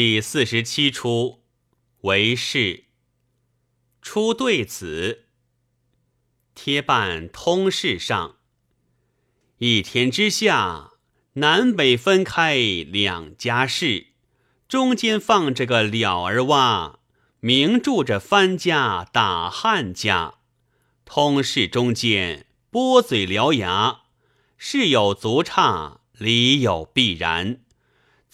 第四十七出为是。出对子，贴办通事上。一天之下，南北分开两家事，中间放着个了儿蛙，明住着番家打汉家。通事中间拨嘴獠牙，事有足差，理有必然。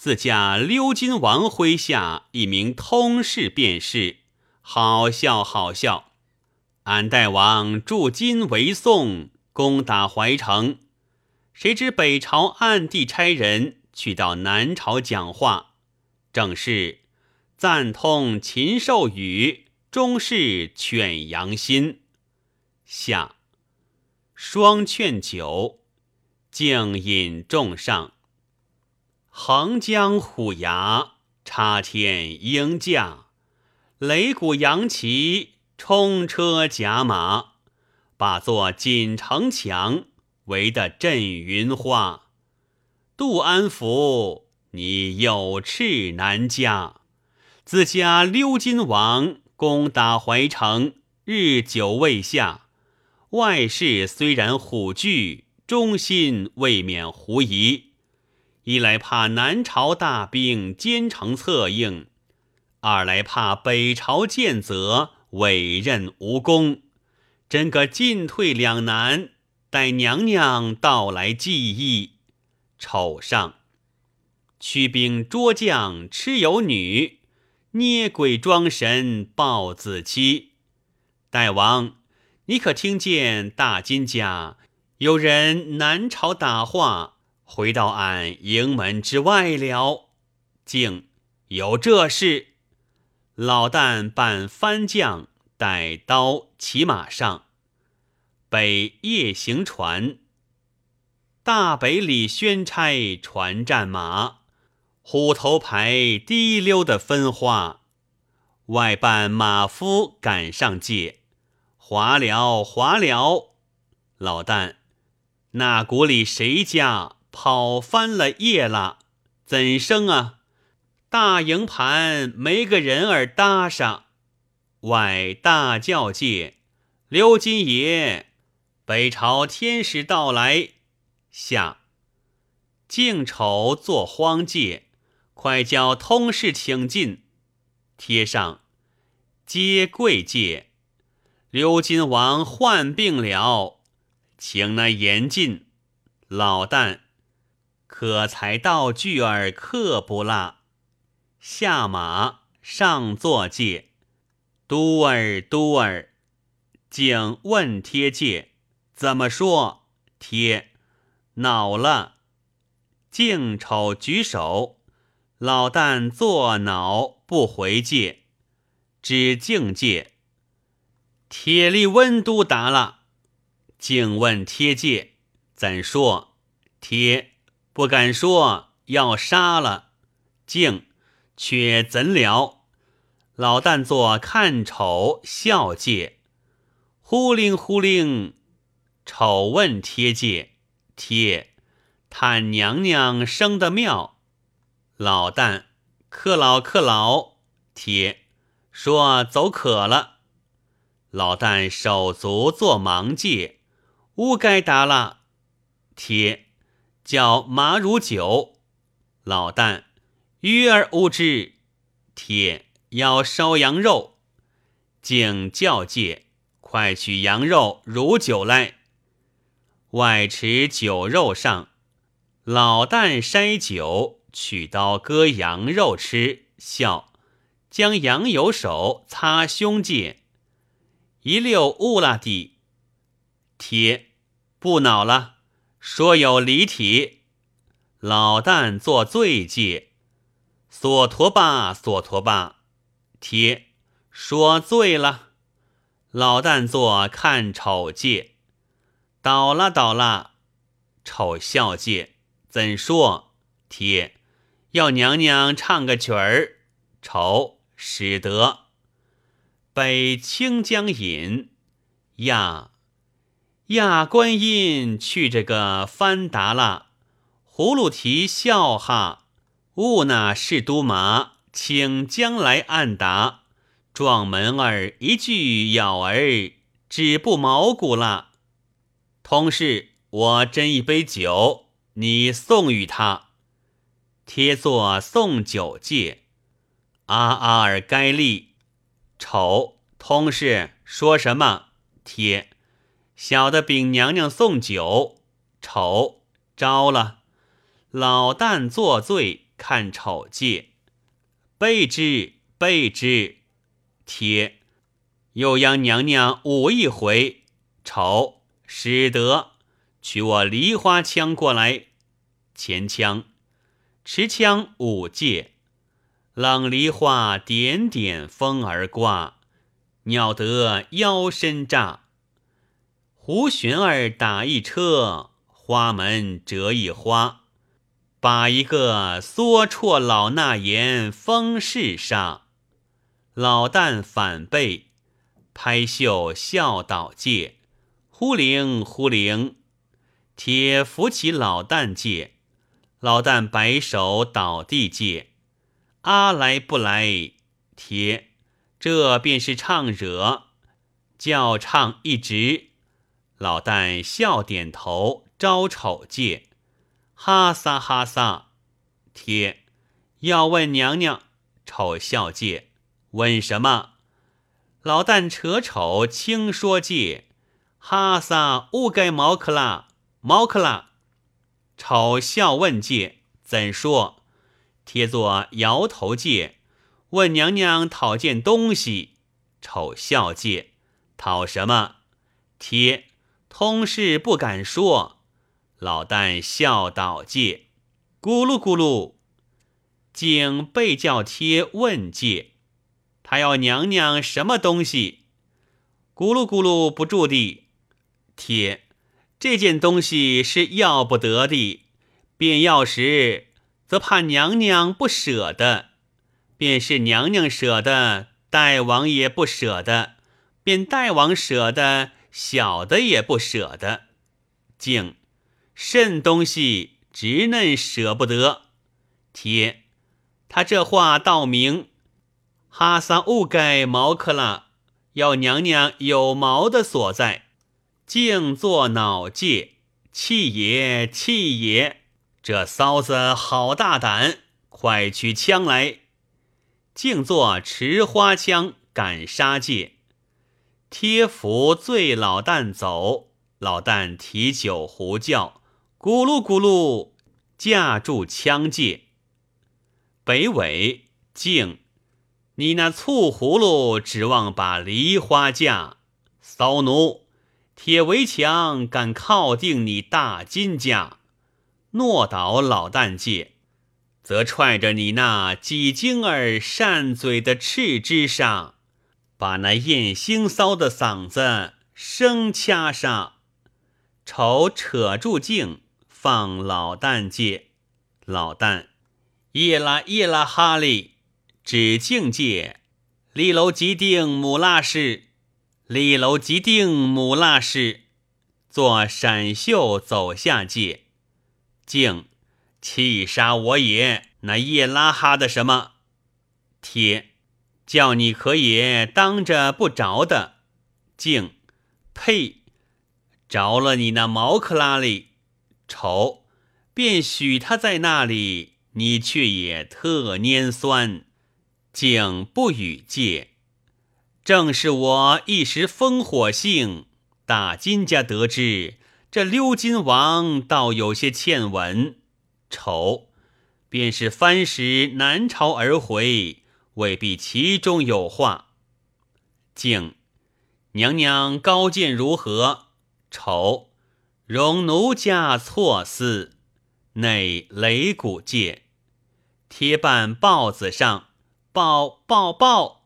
自家鎏金王麾下一名通事便是。好笑，好笑！俺大王驻金为宋，攻打淮城，谁知北朝暗地差人去到南朝讲话，正是赞通禽兽语，终是犬羊心。下双劝酒，敬饮众上。横江虎牙，插天鹰驾。擂鼓扬旗，冲车甲马，把座锦城墙围得震云花。杜安福，你有翅难加。自家鎏金王攻打淮城，日久未下。外事虽然虎踞，忠心未免狐疑。一来怕南朝大兵兼程策应。二来怕北朝见责，委任无功，真个进退两难。待娘娘到来记忆。丑上，驱兵捉将蚩尤女，捏鬼装神抱子期。大王，你可听见大金家有人南朝打话，回到俺营门之外了？竟有这事？老旦扮番将，带刀骑马上北夜行船。大北里宣差船战马，虎头牌滴溜的分花。外伴马夫赶上界，滑了滑了。老旦，那谷里谁家跑翻了夜了？怎生啊？大营盘没个人儿搭上，外大叫界，刘金爷，北朝天使到来。下，敬丑做荒界，快叫通事请进。贴上，接贵界，刘金王患病了，请那严进。老旦，可才道具儿刻不落。下马上坐戒，都儿都儿，竟问贴戒怎么说？贴。恼了，敬丑举手，老旦坐恼不回戒，只境界。铁力温都答了，竟问贴戒怎说？贴。不敢说，要杀了静。却怎了？老旦做看丑笑介，呼灵呼灵，丑问贴介，贴叹娘娘生得妙。老旦克老克老，贴说走渴了。老旦手足做忙介，乌该打了。贴叫马如酒。老旦。鱼儿无知，铁要烧羊肉，竟教戒快取羊肉如酒来。外持酒肉上，老旦筛酒，取刀割羊肉吃，笑将羊油手擦胸界，一溜乌拉地。铁不恼了，说有离体。老旦做醉戒。索陀巴，索陀巴，贴说醉了。老旦做看丑戒，倒了倒了。丑笑戒怎说？贴要娘娘唱个曲儿。丑使得北清江引呀亚，观音去这个翻达啦，葫芦提笑哈。兀那是都麻请将来暗答。撞门儿一句咬儿，止不毛骨啦。同事，我斟一杯酒，你送与他。贴作送酒戒。阿阿尔该立。丑，通事说什么？贴，小的禀娘娘送酒。丑，招了。老旦作罪，看丑戒。备之，备之。贴，又央娘娘舞一回。丑，使得，取我梨花枪过来。前枪，持枪舞戒。冷梨花点点风儿刮，鸟得腰身炸。胡寻儿打一车，花门折一花，把一个缩绰老衲言风势杀。老旦反背，拍袖笑倒戒，忽灵忽灵，铁扶起老旦戒，老旦摆手倒地戒。阿来不来，铁，这便是唱惹，叫唱一直。老旦笑点头，招丑戒，哈撒哈撒，贴，要问娘娘，丑笑戒，问什么？老旦扯丑轻说戒，哈撒勿该毛克拉，毛克拉，丑笑问戒，怎说？贴作摇头戒，问娘娘讨件东西。丑笑戒，讨什么？贴通事不敢说。老旦笑道戒，咕噜咕噜，竟被叫贴问戒，他要娘娘什么东西？咕噜咕噜不住地，贴这件东西是要不得的，便要时。则怕娘娘不舍得，便是娘娘舍得，大王也不舍得；便大王舍得，小的也不舍得。竟甚东西直嫩舍不得？贴他这话道明，哈桑勿该毛克拉，要娘娘有毛的所在，静坐脑界，气也气也。这骚子好大胆！快取枪来！静坐持花枪赶杀戒，贴符醉老旦走。老旦提酒壶叫，咕噜咕噜架住枪戒。北尾静，你那醋葫芦指望把梨花架？骚奴，铁围墙敢靠定你大金家？诺倒老旦戒，则踹着你那几经儿善嘴的翅之上，把那艳星骚的嗓子生掐上。丑扯住镜，放老旦戒。老旦，叶拉叶拉哈利，指境界。立楼即定母腊氏，立楼即定母腊氏，做闪袖走下界。竟气杀我也！那叶拉哈的什么？贴叫你可也当着不着的。竟呸！着了你那毛克拉里，丑便许他在那里，你却也特拈酸。竟不与借，正是我一时烽火性，大金家得知。这溜金王倒有些欠吻，丑，便是番时南朝而回，未必其中有话。敬娘娘高见如何？丑，容奴家错思。内擂鼓界，贴半报子上报报报，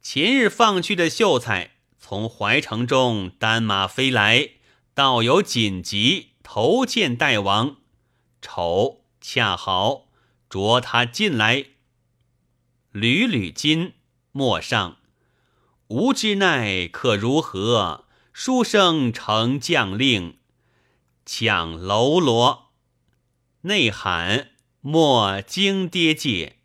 前日放去的秀才从怀城中单马飞来。道有紧急，投见大王。丑恰好着他进来。缕缕金陌上，吾之奈可如何？书生成将令，抢楼罗。内喊莫惊跌界，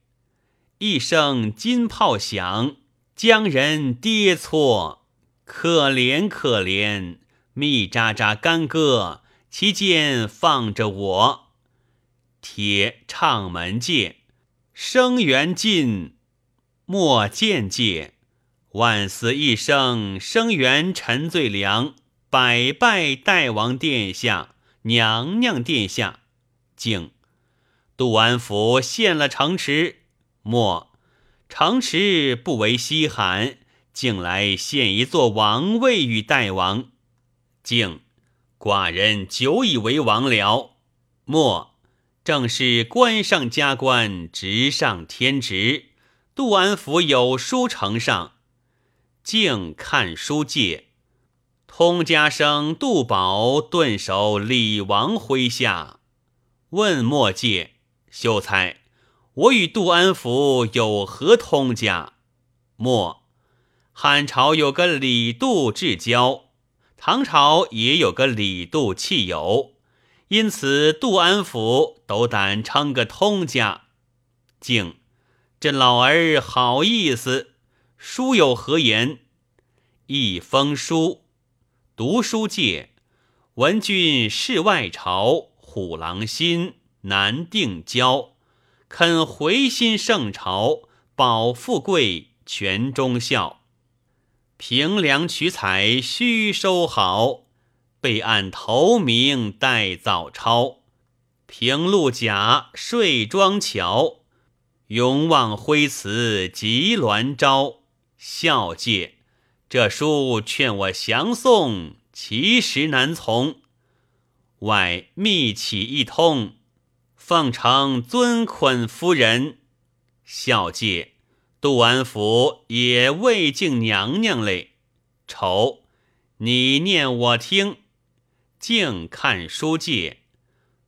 一声金炮响，将人跌错。可怜可怜，密扎扎干戈，其间放着我。铁唱门界，声源尽，莫见戒。万死一生，声源沉醉凉。百拜大王殿下，娘娘殿下，敬。杜安府献了城池，莫城池不为稀罕，竟来献一座王位与大王。敬寡人久已为王了，莫正是官上加官，职上添职。杜安府有书呈上，静看书界。通家生杜宝顿首李王麾下，问莫介。秀才，我与杜安府有何通家？莫，汉朝有个李杜至交，唐朝也有个李杜弃友，因此杜安府斗胆称个通家。敬，这老儿好意思。书有何言？一封书，读书界，闻君世外朝，虎狼心。难定交，肯回心圣朝，保富贵，全忠孝。平凉取采须收好，备案投名待早抄。平陆甲税庄桥，永望徽词急鸾招。孝戒，这书劝我降宋，其实难从。外密启一通。奉承尊捆夫人，孝戒，杜安府也未敬娘娘嘞。丑，你念我听。敬看书戒，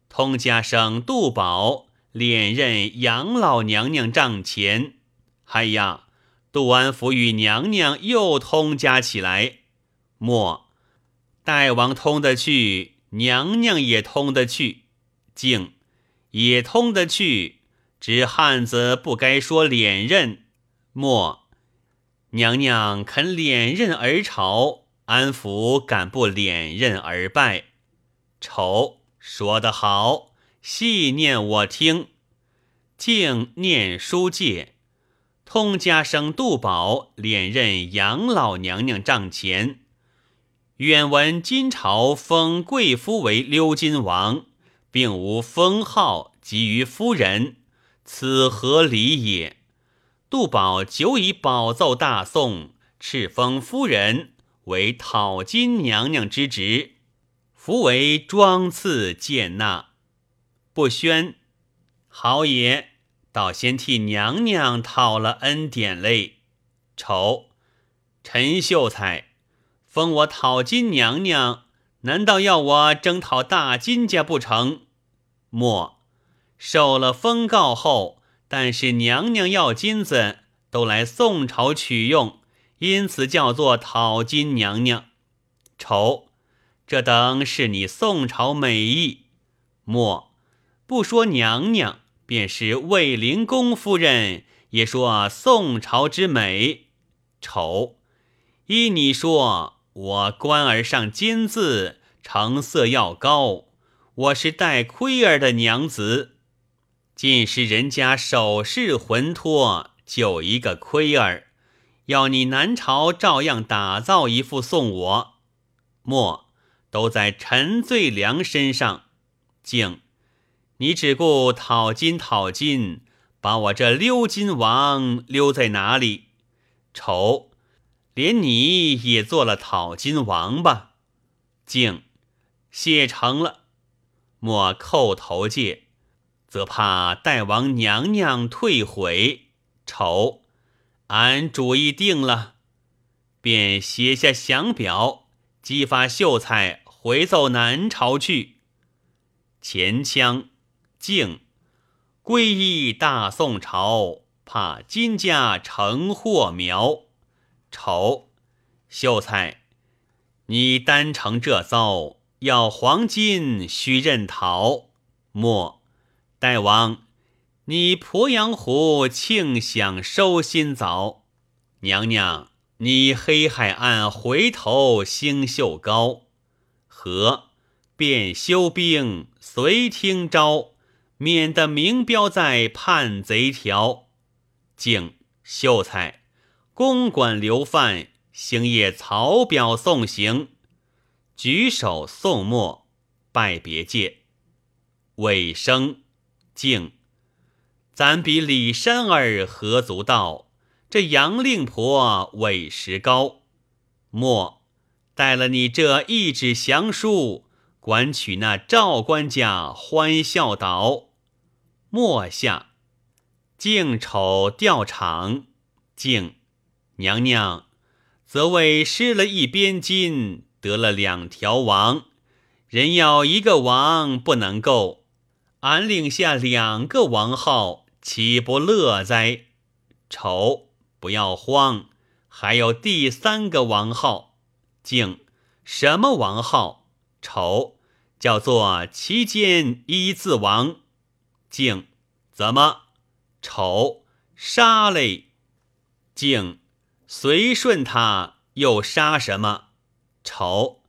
通家生杜宝连任杨老娘娘帐前。哎呀，杜安府与娘娘又通家起来。莫，大王通得去，娘娘也通得去。敬。也通得去，只汉子不该说连任。莫，娘娘肯连任而朝，安抚敢不连任而拜？丑，说得好，细念我听。静念书戒，通家生杜宝连任杨老娘娘帐前。远闻金朝封贵夫为溜金王。并无封号及于夫人，此何理也？杜宝久已保奏大宋，敕封夫人为讨金娘娘之职，夫为庄次见纳，不宣。好也，倒先替娘娘讨了恩典嘞。丑，陈秀才封我讨金娘娘。难道要我征讨大金家不成？莫受了封告后，但是娘娘要金子都来宋朝取用，因此叫做讨金娘娘。丑，这等是你宋朝美意。莫不说娘娘，便是卫灵公夫人也说宋朝之美。丑，依你说。我官儿上金字，成色要高。我是戴盔儿的娘子，尽是人家首饰魂脱，就一个盔儿，要你南朝照样打造一副送我。莫都在陈最良身上，敬你只顾讨金讨金，把我这溜金王溜在哪里？丑。连你也做了讨金王吧？敬，谢成了。莫叩头戒，则怕大王娘娘退悔。丑，俺主意定了，便写下降表，激发秀才回奏南朝去。前腔，敬，皈依大宋朝，怕金家成祸苗。丑，秀才，你单成这遭，要黄金须认讨。莫，大王，你鄱阳湖庆享收心早，娘娘你黑海岸回头星宿高，和便休兵随听招，免得明标在叛贼条。敬秀才，公馆留饭，星夜草表送行，举手送墨，拜别戒。尾声，敬。咱比李山儿何足道？这杨令婆委实高。莫带了你这一纸降书，管取那赵官家欢笑岛。末下，敬丑吊场。敬娘娘，则为失了一边金，得了两条王。人要一个王不能够，俺领下两个王号。岂不乐哉？丑，不要慌，还有第三个王号。敬，什么王号？丑，叫做其间一字王。静，怎么？丑，杀嘞！静，随顺他又杀什么？丑，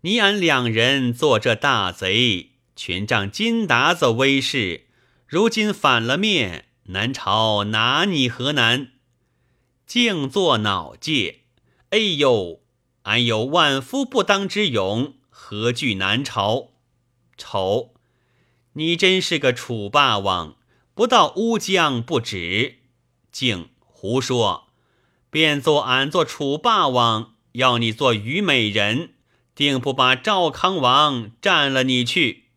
你俺两人做这大贼，全仗金达子威势。如今反了面，南朝拿你何难？静坐脑界，哎呦！俺有万夫不当之勇，何惧南朝？丑，你真是个楚霸王，不到乌江不止。竟胡说，便做俺做楚霸王，要你做虞美人，定不把赵康王占了你去。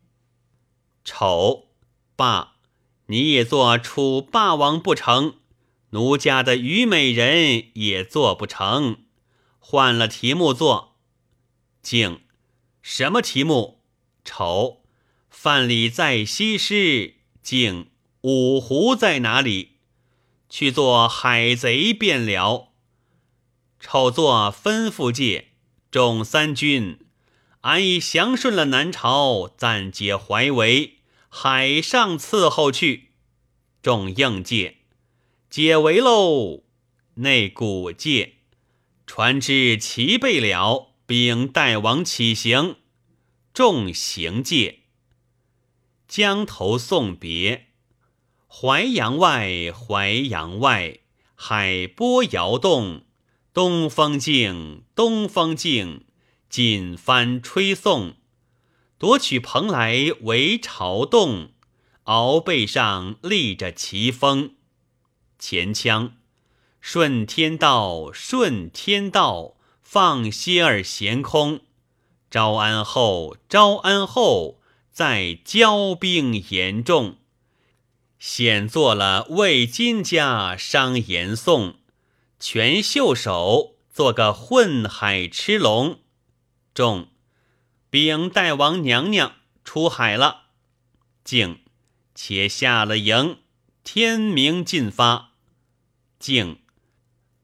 丑霸。你也做楚霸王不成？奴家的虞美人也做不成？换了题目做。竟，什么题目？丑，范蠡在西施。静，五湖在哪里？去做海贼便了。丑作吩咐界，众三军，俺已降顺了南朝，暂解怀围。海上伺候去，众应界解围喽。内古界船只齐备了，禀大王起行。众行界江头送别。淮阳外，淮阳外，海波摇动，东风静，东风静，锦帆吹送。夺取蓬莱为朝洞，鳌背上立着奇峰。前腔顺天道，顺天道，放歇儿闲空。招安后，招安后，在骄兵严重，显作了为金家伤严宋。全袖手做个混海吃龙，众。禀大王娘娘出海了，敬且下了营，天明进发。敬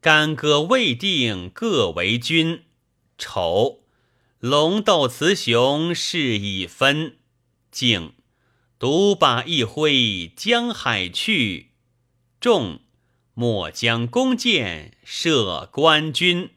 干戈未定，各为君。丑龙斗雌雄，是已分。静独把一挥，江海去。众莫将弓箭射官军。